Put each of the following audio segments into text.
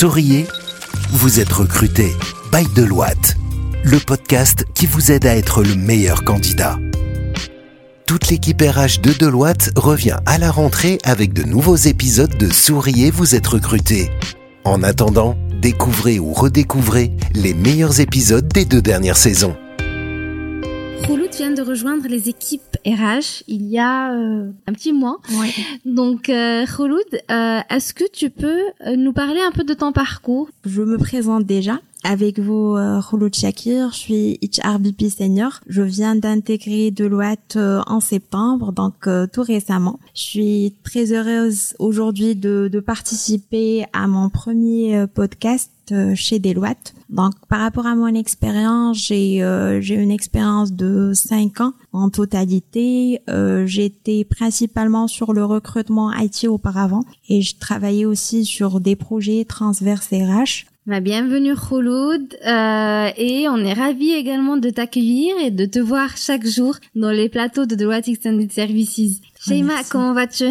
Souriez, vous êtes recruté by Deloitte, le podcast qui vous aide à être le meilleur candidat. Toute l'équipe RH de Deloitte revient à la rentrée avec de nouveaux épisodes de Souriez, vous êtes recruté. En attendant, découvrez ou redécouvrez les meilleurs épisodes des deux dernières saisons. Khouloud vient de rejoindre les équipes RH il y a euh, un petit mois. Ouais. Donc euh, Khouloud, euh, est-ce que tu peux euh, nous parler un peu de ton parcours? Je me présente déjà. Avec vous, euh, Khouloud Shakir, je suis HRBP senior. Je viens d'intégrer Deloitte euh, en septembre, donc euh, tout récemment. Je suis très heureuse aujourd'hui de, de participer à mon premier euh, podcast euh, chez Deloitte. Donc, par rapport à mon expérience, j'ai euh, j'ai une expérience de cinq ans en totalité. Euh, J'étais principalement sur le recrutement IT auparavant et je travaillais aussi sur des projets transverses RH. Bah, bienvenue Khouloud euh, et on est ravis également de t'accueillir et de te voir chaque jour dans les plateaux de Deloitte Extended Services. Sheima, merci. comment vas-tu?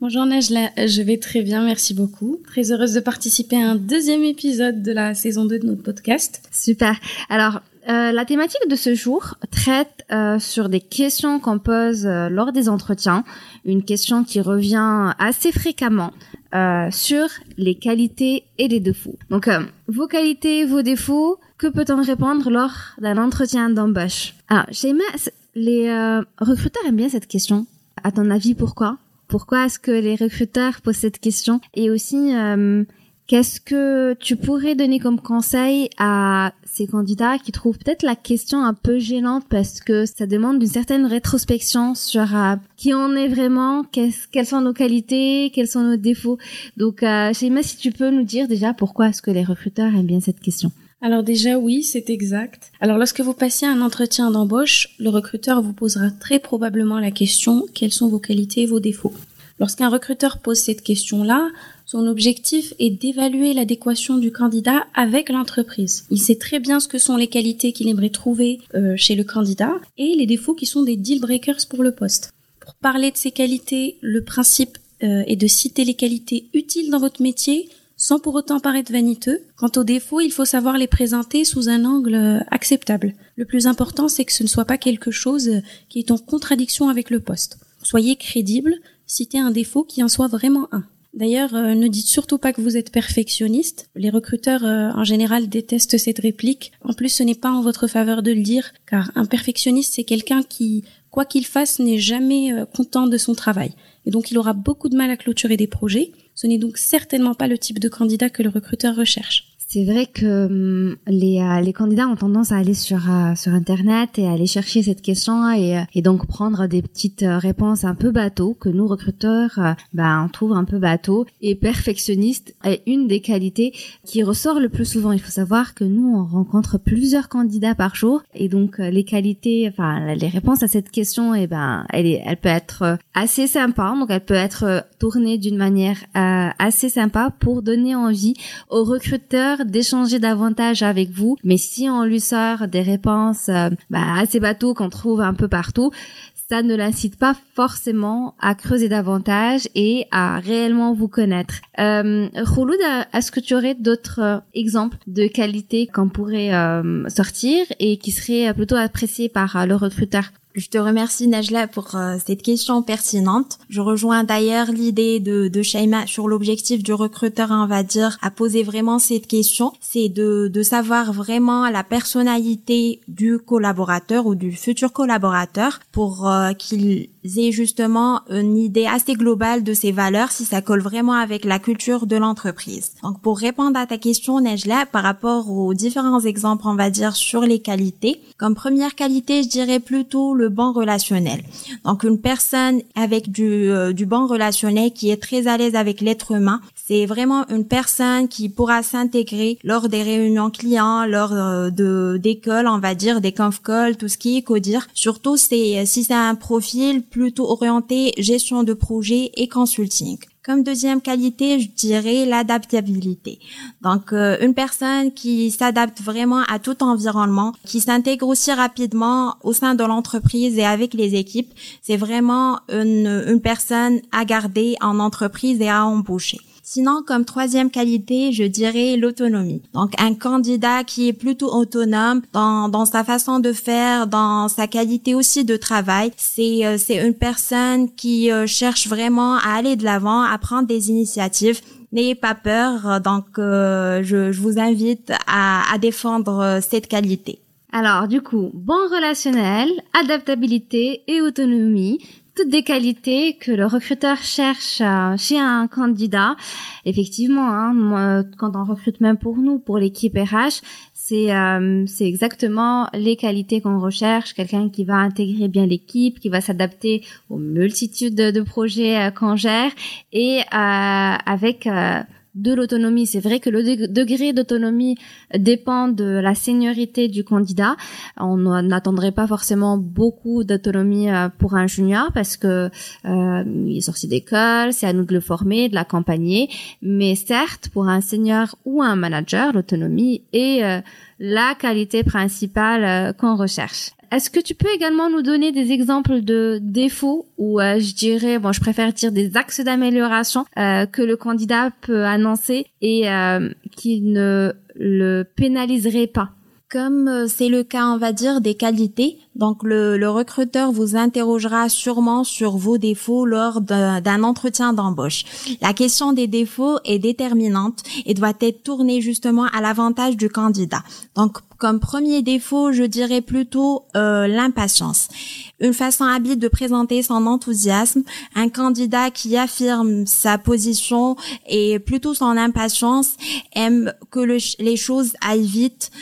Bonjour Najla, je vais très bien, merci beaucoup. Très heureuse de participer à un deuxième épisode de la saison 2 de notre podcast. Super. Alors, euh, la thématique de ce jour traite euh, sur des questions qu'on pose euh, lors des entretiens. Une question qui revient assez fréquemment euh, sur les qualités et les défauts. Donc, euh, vos qualités, vos défauts, que peut-on répondre lors d'un entretien d'embauche? Alors, Sheima, c- les euh, recruteurs aiment bien cette question. À ton avis, pourquoi? Pourquoi est-ce que les recruteurs posent cette question? Et aussi, euh, Qu'est-ce que tu pourrais donner comme conseil à ces candidats qui trouvent peut-être la question un peu gênante parce que ça demande une certaine rétrospection sur euh, qui on est vraiment, quelles sont nos qualités, quels sont nos défauts. Donc, euh, si tu peux nous dire déjà pourquoi est-ce que les recruteurs aiment bien cette question. Alors déjà oui, c'est exact. Alors lorsque vous passez un entretien d'embauche, le recruteur vous posera très probablement la question quelles sont vos qualités et vos défauts. Lorsqu'un recruteur pose cette question-là, son objectif est d'évaluer l'adéquation du candidat avec l'entreprise. Il sait très bien ce que sont les qualités qu'il aimerait trouver euh, chez le candidat et les défauts qui sont des deal breakers pour le poste. Pour parler de ces qualités, le principe euh, est de citer les qualités utiles dans votre métier sans pour autant paraître vaniteux. Quant aux défauts, il faut savoir les présenter sous un angle euh, acceptable. Le plus important, c'est que ce ne soit pas quelque chose qui est en contradiction avec le poste. Soyez crédible, citez un défaut qui en soit vraiment un. D'ailleurs, euh, ne dites surtout pas que vous êtes perfectionniste. Les recruteurs, euh, en général, détestent cette réplique. En plus, ce n'est pas en votre faveur de le dire, car un perfectionniste, c'est quelqu'un qui, quoi qu'il fasse, n'est jamais euh, content de son travail. Et donc, il aura beaucoup de mal à clôturer des projets. Ce n'est donc certainement pas le type de candidat que le recruteur recherche. C'est vrai que hum, les, euh, les candidats ont tendance à aller sur, euh, sur Internet et à aller chercher cette question et, euh, et donc prendre des petites réponses un peu bateau que nous, recruteurs, ben, on trouve un peu bateau. Et perfectionniste est une des qualités qui ressort le plus souvent. Il faut savoir que nous, on rencontre plusieurs candidats par jour et donc les qualités, enfin les réponses à cette question, et ben, elle, est, elle peut être assez sympa. Donc elle peut être tournée d'une manière euh, assez sympa pour donner envie au recruteur d'échanger davantage avec vous. Mais si on lui sort des réponses euh, bah, assez bateaux qu'on trouve un peu partout, ça ne l'incite pas forcément à creuser davantage et à réellement vous connaître. Euh, Khouloud, est-ce que tu aurais d'autres euh, exemples de qualités qu'on pourrait euh, sortir et qui seraient euh, plutôt appréciées par le recruteur? Je te remercie Najla pour euh, cette question pertinente. Je rejoins d'ailleurs l'idée de, de sur l'objectif du recruteur, on va dire, à poser vraiment cette question. C'est de, de savoir vraiment la personnalité du collaborateur ou du futur collaborateur pour euh, qu'il ait justement une idée assez globale de ses valeurs, si ça colle vraiment avec la culture de l'entreprise. Donc pour répondre à ta question Najla, par rapport aux différents exemples, on va dire, sur les qualités, comme première qualité, je dirais plutôt bon relationnel. Donc une personne avec du, euh, du bon relationnel qui est très à l'aise avec l'être humain, c'est vraiment une personne qui pourra s'intégrer lors des réunions clients, lors euh, de d'école, on va dire des conf calls, tout ce qui est codir. Surtout c'est si c'est un profil plutôt orienté gestion de projet et consulting. Comme deuxième qualité, je dirais l'adaptabilité. Donc, euh, une personne qui s'adapte vraiment à tout environnement, qui s'intègre aussi rapidement au sein de l'entreprise et avec les équipes, c'est vraiment une, une personne à garder en entreprise et à embaucher. Sinon, comme troisième qualité, je dirais l'autonomie. Donc, un candidat qui est plutôt autonome dans, dans sa façon de faire, dans sa qualité aussi de travail. C'est euh, c'est une personne qui euh, cherche vraiment à aller de l'avant, à prendre des initiatives. N'ayez pas peur. Donc, je, je, vous invite à, à défendre cette qualité. Alors, du coup, bon relationnel, adaptabilité et autonomie, toutes des qualités que le recruteur cherche euh, chez un candidat. Effectivement, hein, quand on recrute même pour nous, pour l'équipe RH, c'est euh, c'est exactement les qualités qu'on recherche quelqu'un qui va intégrer bien l'équipe qui va s'adapter aux multitudes de, projets euh, qu'on gère et avec de l'autonomie. C'est vrai que le degré d'autonomie dépend de la seniorité du candidat. On n'attendrait pas forcément beaucoup d'autonomie euh, pour un junior parce que euh, il est sorti d'école, c'est à nous de le former, de l'accompagner. Mais certes, pour un senior ou un manager, l'autonomie est euh, la qualité principale euh, qu'on recherche. Est-ce que tu peux également nous donner des exemples de défauts ou euh, je dirais, bon, je préfère dire des axes d'amélioration euh, que le candidat peut annoncer et qui ne le pénaliserait pas? Comme euh, c'est le cas, on va dire, des qualités, donc le, le recruteur vous interrogera sûrement sur vos défauts lors d'un entretien d'embauche. La question des défauts est déterminante et doit être tournée justement à l'avantage du candidat. Donc comme premier défaut, je dirais plutôt euh, l'impatience. Une façon habile de présenter son enthousiasme. Un candidat qui affirme sa position et plutôt son impatience aime que les choses aillent vite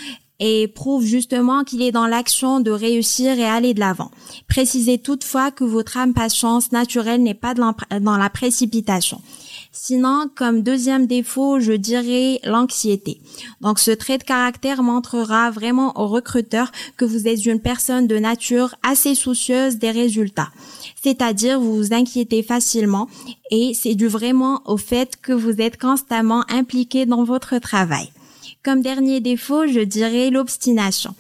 et prouve justement qu'il est dans l'action de réussir et aller de l'avant. Précisez toutefois que votre impatience naturelle n'est pas dans la précipitation. Sinon, comme deuxième défaut, je dirais l'anxiété. Donc, ce trait de caractère montrera vraiment au recruteur que vous êtes une personne de nature assez soucieuse des résultats. C'est-à-dire, vous vous inquiétez facilement et c'est dû vraiment au fait que vous êtes constamment impliqué dans votre travail. Comme dernier défaut, je dirais l'obstination,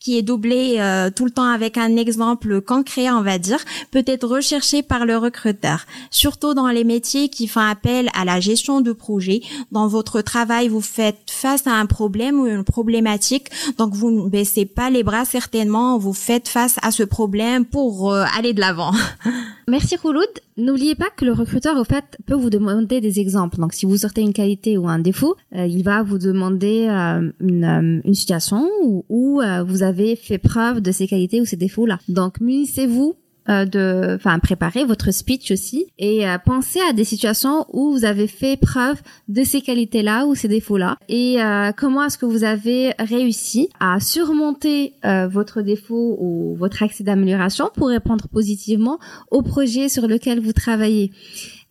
qui est doublée euh, tout le temps avec un exemple concret, on va dire, peut être recherché par le recruteur, surtout dans les métiers qui font appel à la gestion de projet. Dans votre travail, vous faites face à un problème ou une problématique, donc vous ne baissez pas les bras certainement, vous faites face à ce problème pour euh, aller de l'avant. Merci Rouloud. N'oubliez pas que le recruteur, au fait, peut vous demander des exemples. Donc, si vous sortez une qualité ou un défaut, euh, il va vous demander euh, une, euh, une, situation où, où vous avez fait preuve de ces qualités ou ces défauts-là. Donc, munissez-vous de, enfin, préparer votre speech aussi et euh, penser à des situations où vous avez fait preuve de ces qualités-là ou ces défauts-là et euh, comment est-ce que vous avez réussi à surmonter votre défaut ou votre accès d'amélioration pour répondre positivement au projet sur lequel vous travaillez?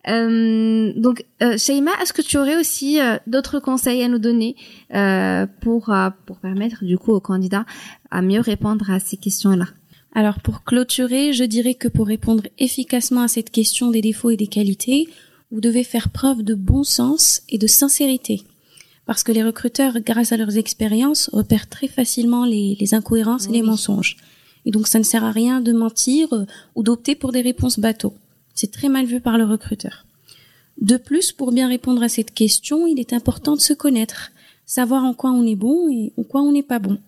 Euh, donc, euh, Shaima, est-ce que tu aurais aussi d'autres conseils à nous donner pour pour permettre du coup aux candidats à mieux répondre à ces questions-là? Alors pour clôturer, je dirais que pour répondre efficacement à cette question des défauts et des qualités, vous devez faire preuve de bon sens et de sincérité. Parce que les recruteurs, grâce à leurs expériences, repèrent très facilement les, incohérences et les mensonges. Et donc ça ne sert à rien de mentir ou d'opter pour des réponses bateaux. C'est très mal vu par le recruteur. De plus, pour bien répondre à cette question, il est important de se connaître, savoir en quoi on est bon et en quoi on n'est pas bon.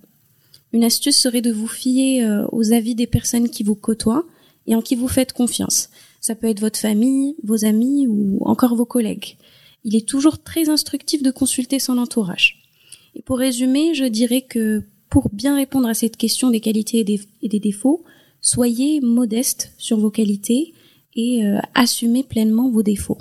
Une astuce serait de vous fier euh, aux avis des personnes qui vous côtoient et en qui vous faites confiance. Ça peut être votre famille, vos amis ou encore vos collègues. Il est toujours très instructif de consulter son entourage. Et pour résumer, je dirais que pour bien répondre à cette question des qualités et des, défauts, soyez modeste sur vos qualités et euh, assumez pleinement vos défauts.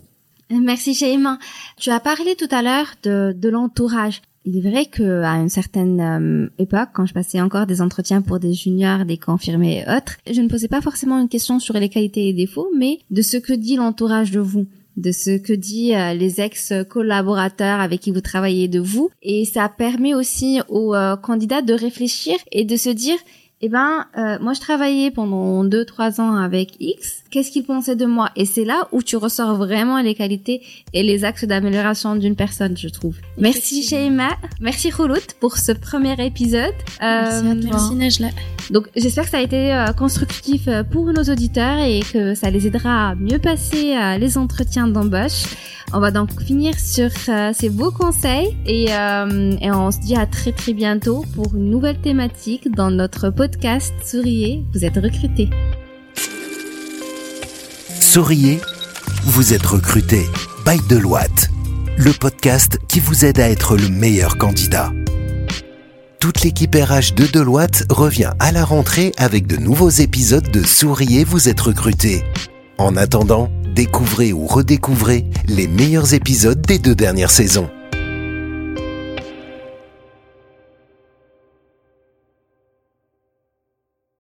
Merci Shaima. Tu as parlé tout à l'heure de, de l'entourage il est vrai que à une certaine euh, époque, quand je passais encore des entretiens pour des juniors, des confirmés et autres, je ne posais pas forcément une question sur les qualités et défauts, mais de ce que dit l'entourage de vous de ce que dit euh, les ex-collaborateurs avec qui vous travaillez de vous. Et ça permet aussi aux euh, candidats de réfléchir et de se dire eh ben, euh, moi je travaillais pendant deux trois ans avec X. Qu'est-ce qu'il pensait de moi? Et c'est là où tu ressors vraiment les qualités et les axes d'amélioration d'une personne, je trouve. Merci Sheima, merci Khoulout pour ce premier épisode. Euh, merci, Najla. Donc j'espère que ça a été euh, constructif pour nos auditeurs et que ça les aidera à mieux passer les entretiens d'embauche. On va donc finir sur ces beaux conseils et, et on se dit à très très bientôt pour une nouvelle thématique dans notre podcast podcast Souriez, vous êtes recruté. Souriez, vous êtes recruté. By Deloitte, le podcast qui vous aide à être le meilleur candidat. Toute l'équipe RH de Deloitte revient à la rentrée avec de nouveaux épisodes de Souriez, vous êtes recruté. En attendant, découvrez ou redécouvrez les meilleurs épisodes des deux dernières saisons.